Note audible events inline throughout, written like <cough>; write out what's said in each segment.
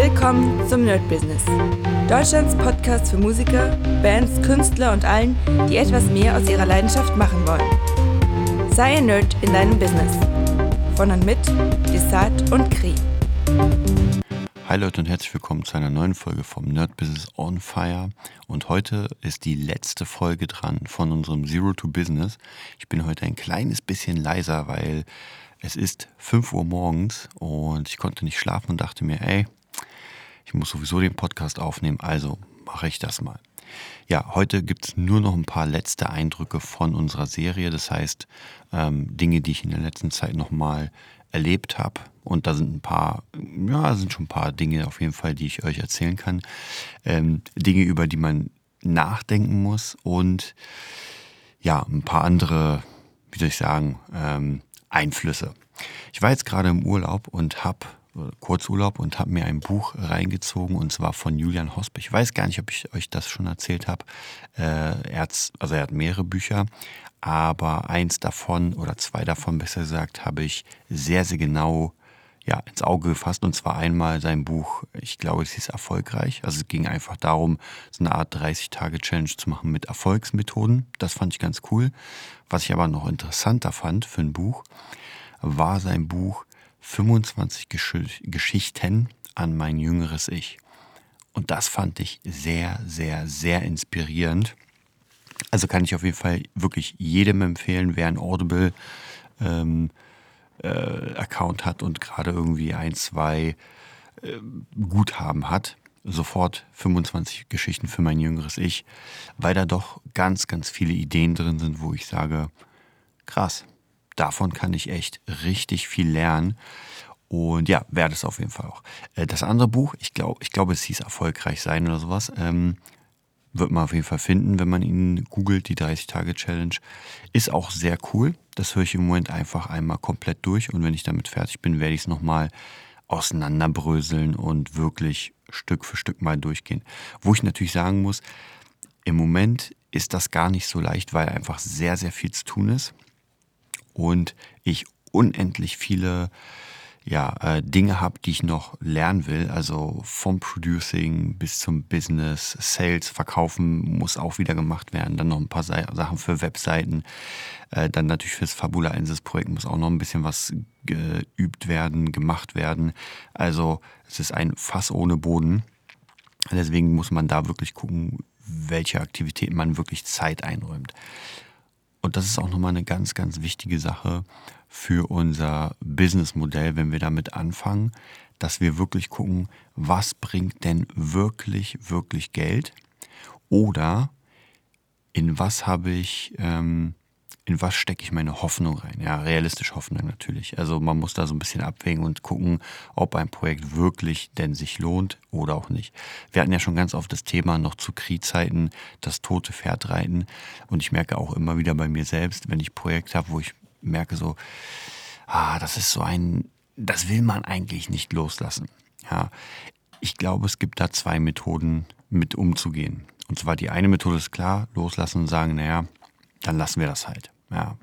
Willkommen zum Nerd Business. Deutschlands Podcast für Musiker, Bands, Künstler und allen, die etwas mehr aus ihrer Leidenschaft machen wollen. Sei ein Nerd in deinem Business. Von und mit Desart und Kri. Hi Leute und herzlich willkommen zu einer neuen Folge vom Nerd Business on Fire. Und heute ist die letzte Folge dran von unserem Zero to Business. Ich bin heute ein kleines bisschen leiser, weil es ist 5 Uhr morgens und ich konnte nicht schlafen und dachte mir, ey, ich muss sowieso den Podcast aufnehmen, also mache ich das mal. Ja, heute gibt es nur noch ein paar letzte Eindrücke von unserer Serie. Das heißt, ähm, Dinge, die ich in der letzten Zeit nochmal erlebt habe. Und da sind ein paar, ja, sind schon ein paar Dinge auf jeden Fall, die ich euch erzählen kann. Ähm, Dinge, über die man nachdenken muss und ja, ein paar andere, wie soll ich sagen, ähm, Einflüsse. Ich war jetzt gerade im Urlaub und habe Kurzurlaub und habe mir ein Buch reingezogen und zwar von Julian Hosp. Ich weiß gar nicht, ob ich euch das schon erzählt habe. Äh, er hat, also er hat mehrere Bücher, aber eins davon oder zwei davon besser gesagt habe ich sehr, sehr genau ja, ins Auge gefasst und zwar einmal sein Buch, ich glaube, es hieß erfolgreich. Also es ging einfach darum, so eine Art 30-Tage-Challenge zu machen mit Erfolgsmethoden. Das fand ich ganz cool. Was ich aber noch interessanter fand für ein Buch, war sein Buch 25 Gesch Geschichten an mein jüngeres Ich. Und das fand ich sehr, sehr, sehr inspirierend. Also kann ich auf jeden Fall wirklich jedem empfehlen, wer ein Audible ähm, äh, Account hat und gerade irgendwie ein, zwei äh, Guthaben hat. Sofort 25 Geschichten für mein jüngeres Ich, weil da doch ganz, ganz viele Ideen drin sind, wo ich sage, krass, davon kann ich echt richtig viel lernen. Und ja, werde es auf jeden Fall auch. Äh, das andere Buch, ich glaube, ich glaube, es hieß Erfolgreich sein oder sowas, ähm, wird man auf jeden Fall finden, wenn man ihn googelt, die 30-Tage-Challenge. Ist auch sehr cool. Das höre ich im Moment einfach einmal komplett durch und wenn ich damit fertig bin, werde ich es nochmal auseinanderbröseln und wirklich Stück für Stück mal durchgehen. Wo ich natürlich sagen muss, im Moment ist das gar nicht so leicht, weil einfach sehr, sehr viel zu tun ist und ich unendlich viele ja, äh, Dinge habe, die ich noch lernen will. Also vom Producing bis zum Business, Sales, Verkaufen muss auch wieder gemacht werden. Dann noch ein paar Sachen für Webseiten. Äh, dann natürlich fürs Fabula Insis Projekt muss auch noch ein bisschen was geübt werden, gemacht werden. Also es ist ein Fass ohne Boden. Deswegen muss man da wirklich gucken, welche Aktivitäten man wirklich Zeit einräumt. Und das ist auch nochmal eine ganz, ganz wichtige Sache für unser Businessmodell, wenn wir damit anfangen, dass wir wirklich gucken, was bringt denn wirklich, wirklich Geld? Oder in was habe ich ähm, in was stecke ich meine Hoffnung rein? Ja, realistisch Hoffnung natürlich. Also man muss da so ein bisschen abwägen und gucken, ob ein Projekt wirklich denn sich lohnt oder auch nicht. Wir hatten ja schon ganz oft das Thema noch zu Kriegzeiten, das tote Pferd reiten. Und ich merke auch immer wieder bei mir selbst, wenn ich Projekte habe, wo ich merke so, ah, das ist so ein, das will man eigentlich nicht loslassen. Ja, ich glaube, es gibt da zwei Methoden, mit umzugehen. Und zwar die eine Methode ist klar, loslassen und sagen, naja, dann lassen wir das halt ja,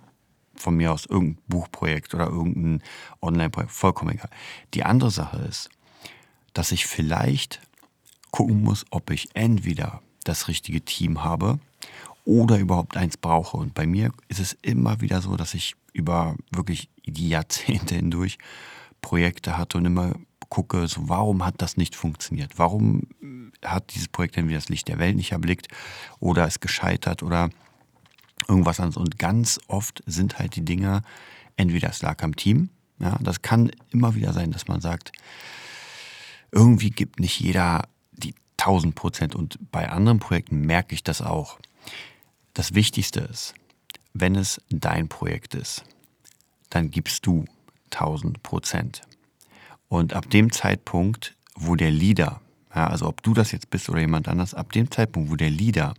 von mir aus irgendein Buchprojekt oder irgendein Online-Projekt, vollkommen egal. Die andere Sache ist, dass ich vielleicht gucken muss, ob ich entweder das richtige Team habe oder überhaupt eins brauche. Und bei mir ist es immer wieder so, dass ich über wirklich die Jahrzehnte <laughs> hindurch Projekte hatte und immer gucke, so warum hat das nicht funktioniert? Warum hat dieses Projekt entweder das Licht der Welt nicht erblickt oder ist gescheitert oder irgendwas anderes. Und ganz oft sind halt die Dinger, entweder es lag am Team, ja, das kann immer wieder sein, dass man sagt, irgendwie gibt nicht jeder die 1000 Prozent. Und bei anderen Projekten merke ich das auch. Das Wichtigste ist, wenn es dein Projekt ist, dann gibst du 1000 Prozent. Und ab dem Zeitpunkt, wo der Leader, ja, also ob du das jetzt bist oder jemand anders, ab dem Zeitpunkt, wo der Leader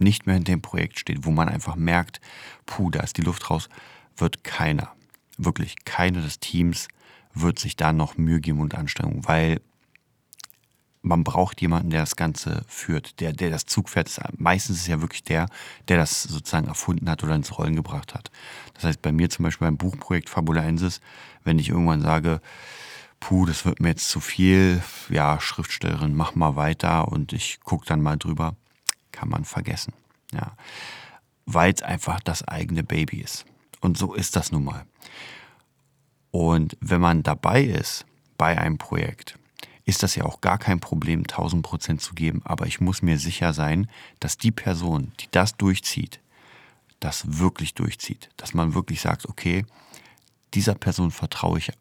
nicht mehr in dem Projekt steht, wo man einfach merkt, puh, da ist die Luft raus, wird keiner, wirklich keiner des Teams wird sich da noch Mühe geben und Anstrengung, weil man braucht jemanden, der das Ganze führt, der, der das Zugpferd ist. Meistens ist es ja wirklich der, der das sozusagen erfunden hat oder ins Rollen gebracht hat. Das heißt, bei mir zum Beispiel beim Buchprojekt Fabulaensis, wenn ich irgendwann sage, puh, das wird mir jetzt zu viel, ja, Schriftstellerin, mach mal weiter und ich gucke dann mal drüber, kann man vergessen. Ja. Weil es einfach das eigene Baby ist. Und so ist das nun mal. Und wenn man dabei ist bei einem Projekt, ist das ja auch gar kein Problem, 1000 Prozent zu geben. Aber ich muss mir sicher sein, dass die Person, die das durchzieht, das wirklich durchzieht. Dass man wirklich sagt, okay, dieser Person vertraue ich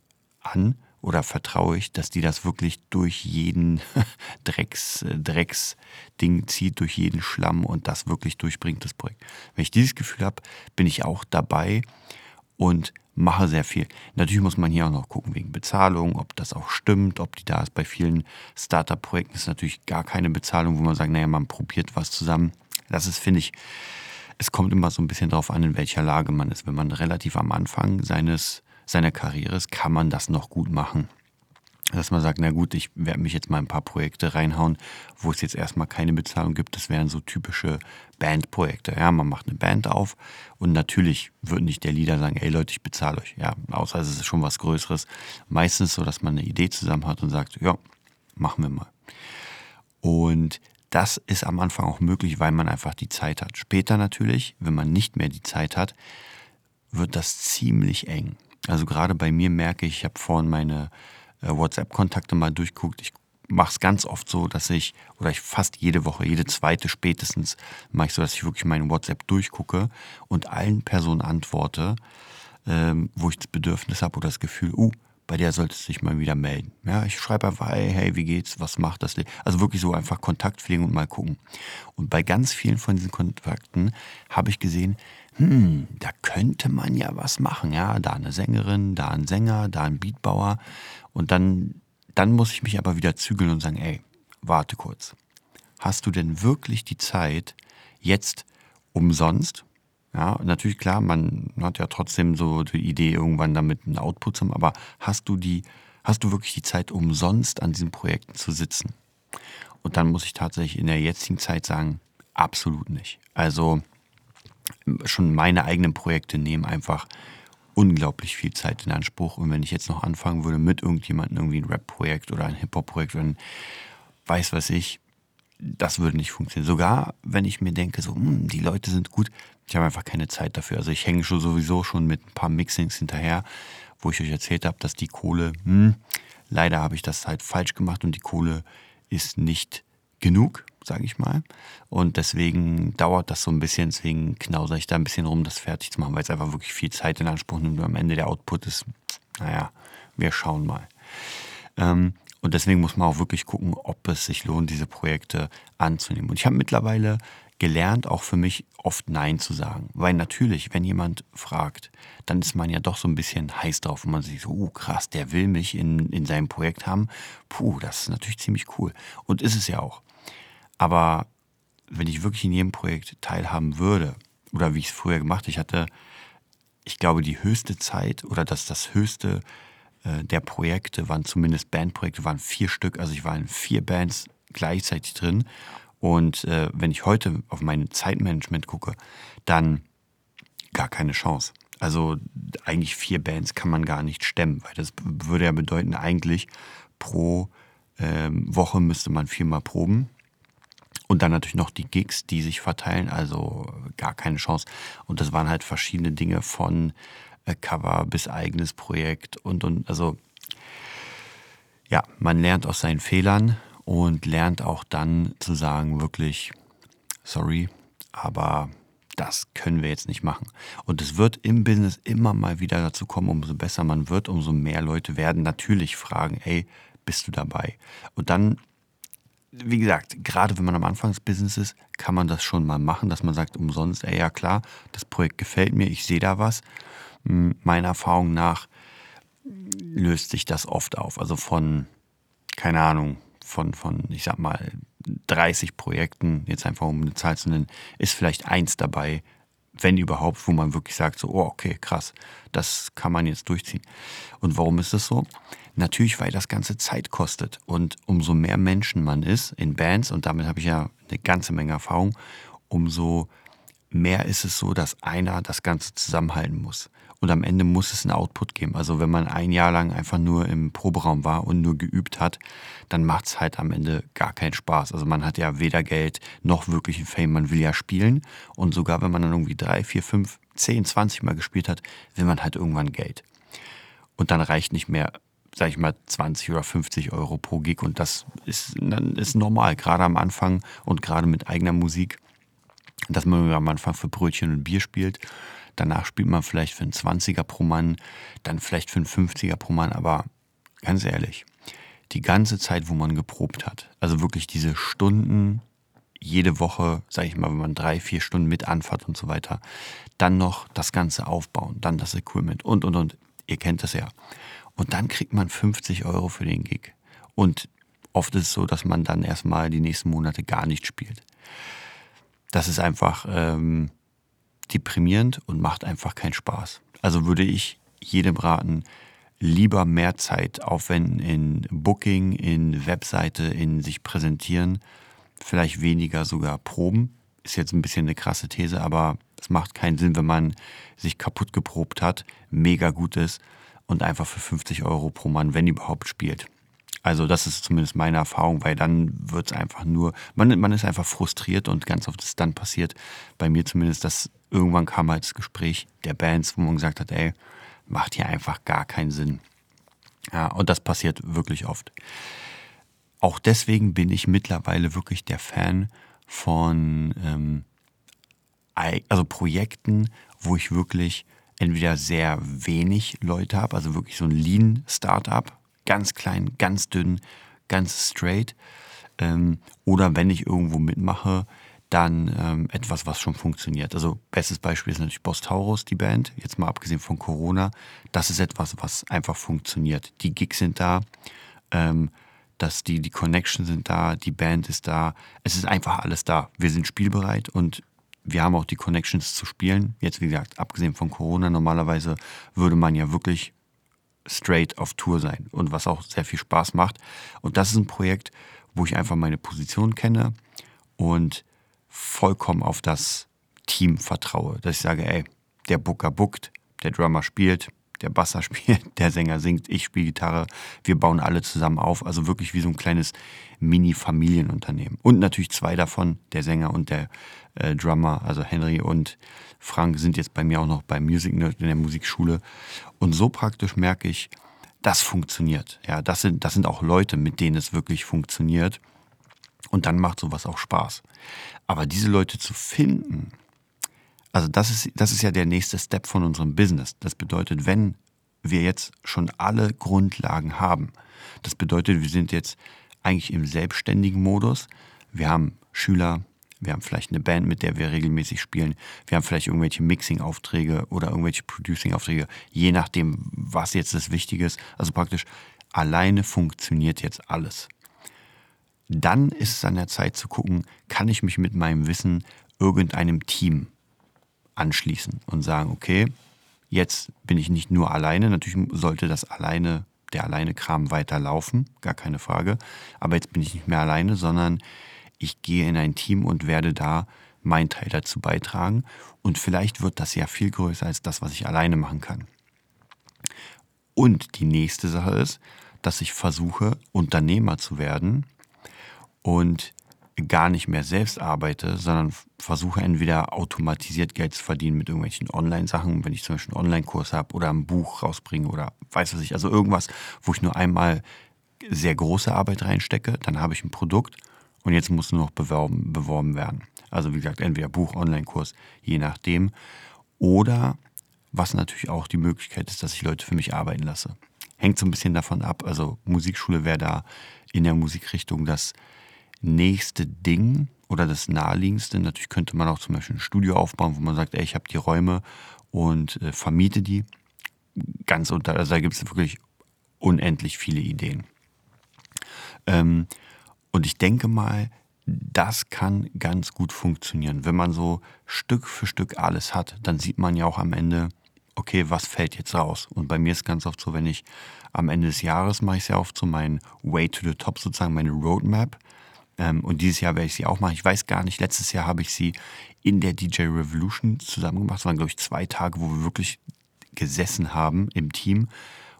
an oder vertraue ich, dass die das wirklich durch jeden <laughs> Drecks, äh, Drecksding zieht, durch jeden Schlamm und das wirklich durchbringt, das Projekt. Wenn ich dieses Gefühl habe, bin ich auch dabei und mache sehr viel. Natürlich muss man hier auch noch gucken wegen Bezahlung, ob das auch stimmt, ob die da ist. Bei vielen Startup-Projekten ist natürlich gar keine Bezahlung, wo man sagt, naja, man probiert was zusammen. Das ist, finde ich, es kommt immer so ein bisschen darauf an, in welcher Lage man ist. Wenn man relativ am Anfang seines, seiner Karriere ist, kann man das noch gut machen dass man sagt, na gut, ich werde mich jetzt mal ein paar Projekte reinhauen, wo es jetzt erstmal keine Bezahlung gibt. Das wären so typische Bandprojekte. Ja, man macht eine Band auf und natürlich wird nicht der Leader sagen, ey Leute, ich bezahle euch. Ja, außer es ist schon was Größeres. Meistens so, dass man eine Idee zusammen hat und sagt, ja, machen wir mal. Und das ist am Anfang auch möglich, weil man einfach die Zeit hat. Später natürlich, wenn man nicht mehr die Zeit hat, wird das ziemlich eng. Also gerade bei mir merke ich, ich habe vorhin meine äh, WhatsApp-Kontakte mal durchguckt. Ich mache es ganz oft so, dass ich, oder ich fast jede Woche, jede zweite spätestens, mache ich so, dass ich wirklich meinen WhatsApp durchgucke und allen Personen antworte, ähm, wo ich das Bedürfnis habe oder das Gefühl, uh, bei der solltest du dich mal wieder melden. Ja, ich schreibe einfach, hey, hey, wie geht's, was macht das? Also wirklich so einfach Kontakt pflegen und mal gucken. Und bei ganz vielen von diesen Kontakten habe ich gesehen, hm, da könnte man ja was machen. Ja, da eine Sängerin, da ein Sänger, da ein Beatbauer. Und dann, dann muss ich mich aber wieder zügeln und sagen, ey, warte kurz. Hast du denn wirklich die Zeit, jetzt umsonst? Ja, natürlich klar, man hat ja trotzdem so die Idee, irgendwann damit einen Output zu haben, aber hast du die, hast du wirklich die Zeit, umsonst an diesen Projekten zu sitzen? Und dann muss ich tatsächlich in der jetzigen Zeit sagen, absolut nicht. Also schon meine eigenen Projekte nehmen einfach unglaublich viel Zeit in Anspruch. Und wenn ich jetzt noch anfangen würde mit irgendjemandem irgendwie ein Rap-Projekt oder ein Hip-Hop-Projekt ein weiß was ich, das würde nicht funktionieren. Sogar wenn ich mir denke, so, hm, die Leute sind gut, ich habe einfach keine Zeit dafür. Also ich hänge schon sowieso schon mit ein paar Mixings hinterher, wo ich euch erzählt habe, dass die Kohle, hm, leider habe ich das halt falsch gemacht und die Kohle ist nicht genug sage ich mal. Und deswegen dauert das so ein bisschen, deswegen knauser ich da ein bisschen rum, das fertig zu machen, weil es einfach wirklich viel Zeit in Anspruch nimmt und am Ende der Output ist, naja, wir schauen mal. Ähm, und deswegen muss man auch wirklich gucken, ob es sich lohnt, diese Projekte anzunehmen. Und ich habe mittlerweile gelernt, auch für mich oft Nein zu sagen. Weil natürlich, wenn jemand fragt, dann ist man ja doch so ein bisschen heiß drauf und man sieht so, oh krass, der will mich in, in seinem Projekt haben. Puh, das ist natürlich ziemlich cool. Und ist es ja auch. Aber wenn ich wirklich in jedem Projekt teilhaben würde, oder wie ich es früher gemacht habe, ich hatte, ich glaube, die höchste Zeit oder das, das höchste der Projekte waren zumindest Bandprojekte, waren vier Stück. Also ich war in vier Bands gleichzeitig drin. Und äh, wenn ich heute auf mein Zeitmanagement gucke, dann gar keine Chance. Also eigentlich vier Bands kann man gar nicht stemmen, weil das würde ja bedeuten, eigentlich pro ähm, Woche müsste man viermal proben. Und dann natürlich noch die Gigs, die sich verteilen, also gar keine Chance. Und das waren halt verschiedene Dinge von äh, Cover bis eigenes Projekt und, und also ja, man lernt aus seinen Fehlern und lernt auch dann zu sagen, wirklich, sorry, aber das können wir jetzt nicht machen. Und es wird im Business immer mal wieder dazu kommen, umso besser man wird, umso mehr Leute werden natürlich fragen, ey, bist du dabei? Und dann wie gesagt, gerade wenn man am Anfang des Business ist, kann man das schon mal machen, dass man sagt umsonst, ey, ja klar, das Projekt gefällt mir, ich sehe da was. Meiner Erfahrung nach löst sich das oft auf. Also von, keine Ahnung, von, von, ich sag mal, 30 Projekten, jetzt einfach um eine Zahl zu nennen, ist vielleicht eins dabei, wenn überhaupt, wo man wirklich sagt, so, oh, okay, krass, das kann man jetzt durchziehen. Und warum ist das so? Natürlich, weil das Ganze Zeit kostet. Und umso mehr Menschen man ist in Bands, und damit habe ich ja eine ganze Menge Erfahrung, umso mehr ist es so, dass einer das Ganze zusammenhalten muss. Und am Ende muss es einen Output geben. Also wenn man ein Jahr lang einfach nur im Proberaum war und nur geübt hat, dann macht es halt am Ende gar keinen Spaß. Also man hat ja weder Geld noch wirklichen Fame. Man will ja spielen. Und sogar wenn man dann irgendwie drei, vier, fünf, zehn, zwanzig Mal gespielt hat, will man halt irgendwann Geld. Und dann reicht nicht mehr, sag ich mal, 20 oder 50 Euro pro Gig. Und das ist, ist normal, gerade am Anfang und gerade mit eigener Musik, dass man am Anfang für Brötchen und Bier spielt Danach spielt man vielleicht für einen 20er pro Mann, dann vielleicht für einen 50er pro Mann, aber ganz ehrlich, die ganze Zeit, wo man geprobt hat, also wirklich diese Stunden, jede Woche, sage ich mal, wenn man drei, vier Stunden mit anfahrt und so weiter, dann noch das Ganze aufbauen, dann das Equipment und, und, und. Ihr kennt das ja. Und dann kriegt man 50 Euro für den Gig. Und oft ist es so, dass man dann erstmal die nächsten Monate gar nicht spielt. Das ist einfach, ähm, deprimierend und macht einfach keinen Spaß. Also würde ich jedem raten, lieber mehr Zeit aufwenden in Booking, in Webseite, in sich präsentieren, vielleicht weniger sogar proben. Ist jetzt ein bisschen eine krasse These, aber es macht keinen Sinn, wenn man sich kaputt geprobt hat, mega gut ist und einfach für 50 Euro pro Mann, wenn überhaupt, spielt. Also das ist zumindest meine Erfahrung, weil dann wird es einfach nur, man, man ist einfach frustriert und ganz oft ist dann passiert, bei mir zumindest, dass irgendwann kam halt das Gespräch der Bands, wo man gesagt hat, ey, macht hier einfach gar keinen Sinn. Ja, und das passiert wirklich oft. Auch deswegen bin ich mittlerweile wirklich der Fan von ähm, also Projekten, wo ich wirklich entweder sehr wenig Leute habe, also wirklich so ein Lean-Startup, ganz klein, ganz dünn, ganz straight. Ähm, oder wenn ich irgendwo mitmache, dann ähm, etwas, was schon funktioniert. Also bestes Beispiel ist natürlich Boss Taurus, die Band, jetzt mal abgesehen von Corona. Das ist etwas, was einfach funktioniert. Die Gigs sind da, ähm, dass die, die Connections sind da, die Band ist da. Es ist einfach alles da. Wir sind spielbereit und wir haben auch die Connections zu spielen. Jetzt, wie gesagt, abgesehen von Corona, normalerweise würde man ja wirklich straight auf Tour sein und was auch sehr viel Spaß macht. Und das ist ein Projekt, wo ich einfach meine Position kenne und vollkommen auf das Team vertraue. Dass ich sage, ey, der Booker bookt, der Drummer spielt, der Basser <laughs> spielt, der Sänger singt, ich spiele Gitarre. Wir bauen alle zusammen auf. Also wirklich wie so ein kleines Mini-Familienunternehmen. Und natürlich zwei davon, der Sänger und der äh, Drummer, also Henry und Frank, sind jetzt bei mir auch noch bei Music Nerd in der Musikschule. Und so praktisch merke ich, das funktioniert. Ja, das sind, das sind auch Leute, mit denen es wirklich funktioniert. Und dann macht sowas auch Spaß. Aber diese Leute zu finden, also das ist, das ist ja der nächste Step von unserem Business. Das bedeutet, wenn wir jetzt schon alle Grundlagen haben, das bedeutet, wir sind jetzt eigentlich im selbstständigen Modus. Wir haben Schüler, wir haben vielleicht eine Band, mit der wir regelmäßig spielen. Wir haben vielleicht irgendwelche Mixing-Aufträge oder irgendwelche Producing-Aufträge, je nachdem, was jetzt das Wichtige ist. Also praktisch alleine funktioniert jetzt alles. Dann ist es an der Zeit zu gucken, kann ich mich mit meinem Wissen irgendeinem Team anschließen und sagen, okay, jetzt bin ich nicht nur alleine, natürlich sollte das alleine, der alleine Kram weiterlaufen, gar keine Frage, aber jetzt bin ich nicht mehr alleine, sondern ich gehe in ein Team und werde da meinen Teil dazu beitragen. Und vielleicht wird das ja viel größer als das, was ich alleine machen kann. Und die nächste Sache ist, dass ich versuche, Unternehmer zu werden. Und gar nicht mehr selbst arbeite, sondern versuche entweder automatisiert Geld zu verdienen mit irgendwelchen Online-Sachen, wenn ich zum Beispiel einen Online-Kurs habe oder ein Buch rausbringe oder weiß was ich, also irgendwas, wo ich nur einmal sehr große Arbeit reinstecke, dann habe ich ein Produkt und jetzt muss nur noch beworben, beworben werden. Also wie gesagt, entweder Buch, Online-Kurs, je nachdem. Oder was natürlich auch die Möglichkeit ist, dass ich Leute für mich arbeiten lasse. Hängt so ein bisschen davon ab. Also Musikschule wäre da in der Musikrichtung das nächste Ding oder das naheliegendste. Natürlich könnte man auch zum Beispiel ein Studio aufbauen, wo man sagt, ey, ich habe die Räume und äh, vermiete die. Ganz unter, also da gibt es wirklich unendlich viele Ideen. Ähm, und ich denke mal, das kann ganz gut funktionieren. Wenn man so Stück für Stück alles hat, dann sieht man ja auch am Ende, okay, was fällt jetzt raus? Und bei mir ist ganz oft so, wenn ich am Ende des Jahres mache ich sehr oft so mein Way to the Top, sozusagen meine Roadmap Ähm, und dieses Jahr werde ich sie auch machen. Ich weiß gar nicht, letztes Jahr habe ich sie in der DJ Revolution zusammen gemacht. Es waren, glaube ich, zwei Tage, wo wir wirklich gesessen haben im Team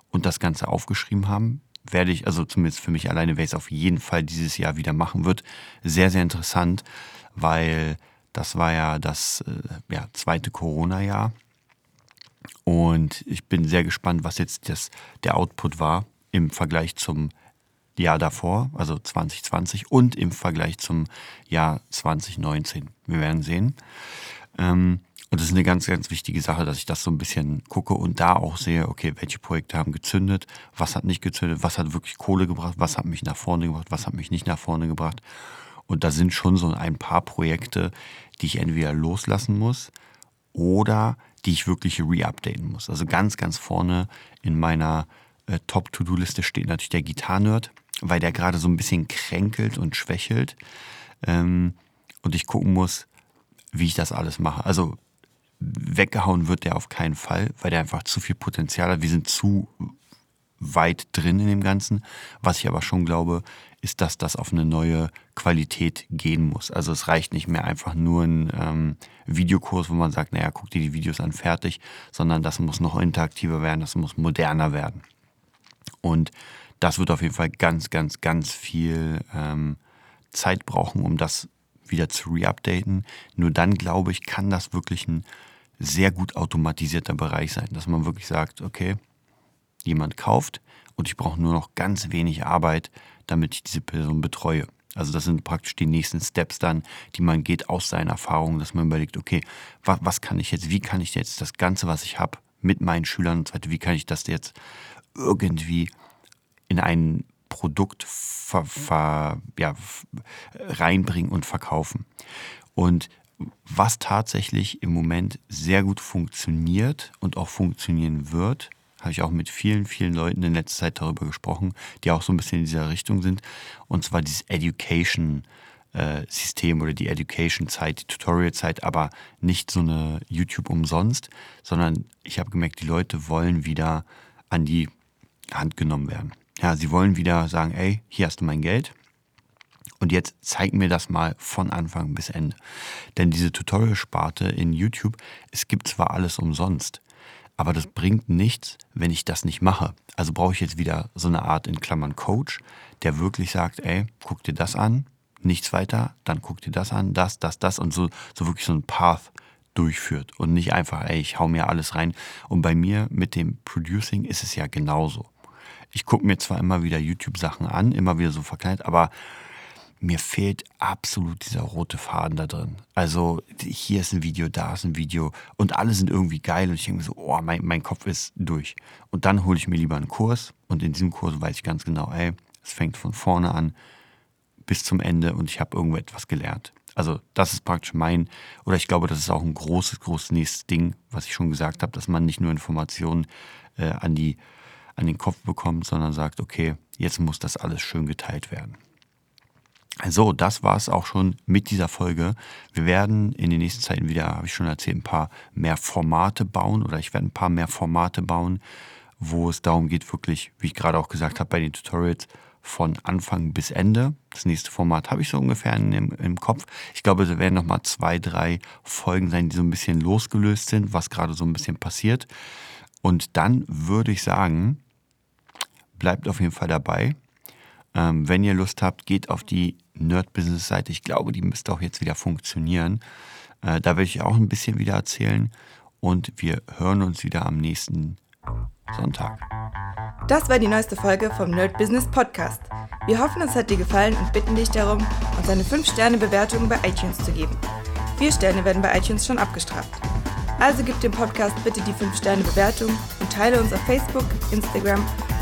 und das Ganze aufgeschrieben haben. Werde ich, also zumindest für mich alleine, werde ich es auf jeden Fall dieses Jahr wieder machen wird. Sehr, sehr interessant, weil das war ja das äh, ja, zweite Corona-Jahr. Und ich bin sehr gespannt, was jetzt das, der Output war im Vergleich zum Jahr davor, also 2020 und im Vergleich zum Jahr 2019. Wir werden sehen. Ähm, und das ist eine ganz, ganz wichtige Sache, dass ich das so ein bisschen gucke und da auch sehe, okay, welche Projekte haben gezündet, was hat nicht gezündet, was hat wirklich Kohle gebracht, was hat mich nach vorne gebracht, was hat mich nicht nach vorne gebracht. Und da sind schon so ein paar Projekte, die ich entweder loslassen muss oder die ich wirklich reupdaten muss. Also ganz, ganz vorne in meiner äh, Top-To-Do-Liste steht natürlich der Gitarrenerd weil der gerade so ein bisschen kränkelt und schwächelt. Ähm, und ich gucken muss, wie ich das alles mache. Also weggehauen wird der auf keinen Fall, weil der einfach zu viel Potenzial hat. Wir sind zu weit drin in dem Ganzen. Was ich aber schon glaube, ist, dass das auf eine neue Qualität gehen muss. Also es reicht nicht mehr einfach nur ein ähm, Videokurs, wo man sagt, naja, guck dir die Videos an, fertig, sondern das muss noch interaktiver werden, das muss moderner werden. Und das wird auf jeden Fall ganz, ganz, ganz viel ähm, Zeit brauchen, um das wieder zu reupdaten. Nur dann, glaube ich, kann das wirklich ein sehr gut automatisierter Bereich sein, dass man wirklich sagt, okay, jemand kauft und ich brauche nur noch ganz wenig Arbeit, damit ich diese Person betreue. Also das sind praktisch die nächsten Steps dann, die man geht aus seinen Erfahrungen, dass man überlegt, okay, was, was kann ich jetzt, wie kann ich jetzt das Ganze, was ich habe, mit meinen Schülern und so weiter, wie kann ich das jetzt irgendwie in ein Produkt ver, ver, ja, reinbringen und verkaufen. Und was tatsächlich im Moment sehr gut funktioniert und auch funktionieren wird, habe ich auch mit vielen, vielen Leuten in letzter Zeit darüber gesprochen, die auch so ein bisschen in dieser Richtung sind. Und zwar dieses Education-System oder die Education-Zeit, die Tutorial-Zeit, aber nicht so eine YouTube umsonst, sondern ich habe gemerkt, die Leute wollen wieder an die Hand genommen werden. Ja, sie wollen wieder sagen, ey, hier hast du mein Geld. Und jetzt zeig mir das mal von Anfang bis Ende. Denn diese Tutorial-Sparte in YouTube, es gibt zwar alles umsonst, aber das bringt nichts, wenn ich das nicht mache. Also brauche ich jetzt wieder so eine Art in Klammern Coach, der wirklich sagt, ey, guck dir das an, nichts weiter, dann guck dir das an, das, das, das und so, so wirklich so ein Path durchführt und nicht einfach, ey, ich hau mir alles rein. Und bei mir mit dem Producing ist es ja genauso. Ich gucke mir zwar immer wieder YouTube-Sachen an, immer wieder so verkleidet, aber mir fehlt absolut dieser rote Faden da drin. Also hier ist ein Video, da ist ein Video und alle sind irgendwie geil und ich denke so, oh, mein, mein Kopf ist durch. Und dann hole ich mir lieber einen Kurs und in diesem Kurs weiß ich ganz genau, ey, es fängt von vorne an bis zum Ende und ich habe irgendwo etwas gelernt. Also das ist praktisch mein, oder ich glaube, das ist auch ein großes, großes nächstes Ding, was ich schon gesagt habe, dass man nicht nur Informationen äh, an die an den Kopf bekommt, sondern sagt, okay, jetzt muss das alles schön geteilt werden. So, das war es auch schon mit dieser Folge. Wir werden in den nächsten Zeiten wieder, habe ich schon erzählt, ein paar mehr Formate bauen oder ich werde ein paar mehr Formate bauen, wo es darum geht, wirklich, wie ich gerade auch gesagt habe, bei den Tutorials von Anfang bis Ende. Das nächste Format habe ich so ungefähr in, im, im Kopf. Ich glaube, es werden nochmal zwei, drei Folgen sein, die so ein bisschen losgelöst sind, was gerade so ein bisschen passiert. Und dann würde ich sagen, bleibt auf jeden Fall dabei. Ähm, wenn ihr Lust habt, geht auf die Nerd-Business-Seite. Ich glaube, die müsste auch jetzt wieder funktionieren. Äh, da werde ich auch ein bisschen wieder erzählen. Und wir hören uns wieder am nächsten Sonntag. Das war die neueste Folge vom Nerd Business Podcast. Wir hoffen, es hat dir gefallen und bitten dich darum, uns eine 5-Sterne-Bewertung bei iTunes zu geben. Vier Sterne werden bei iTunes schon abgestraft. Also gib dem Podcast bitte die 5-Sterne-Bewertung und teile uns auf Facebook, Instagram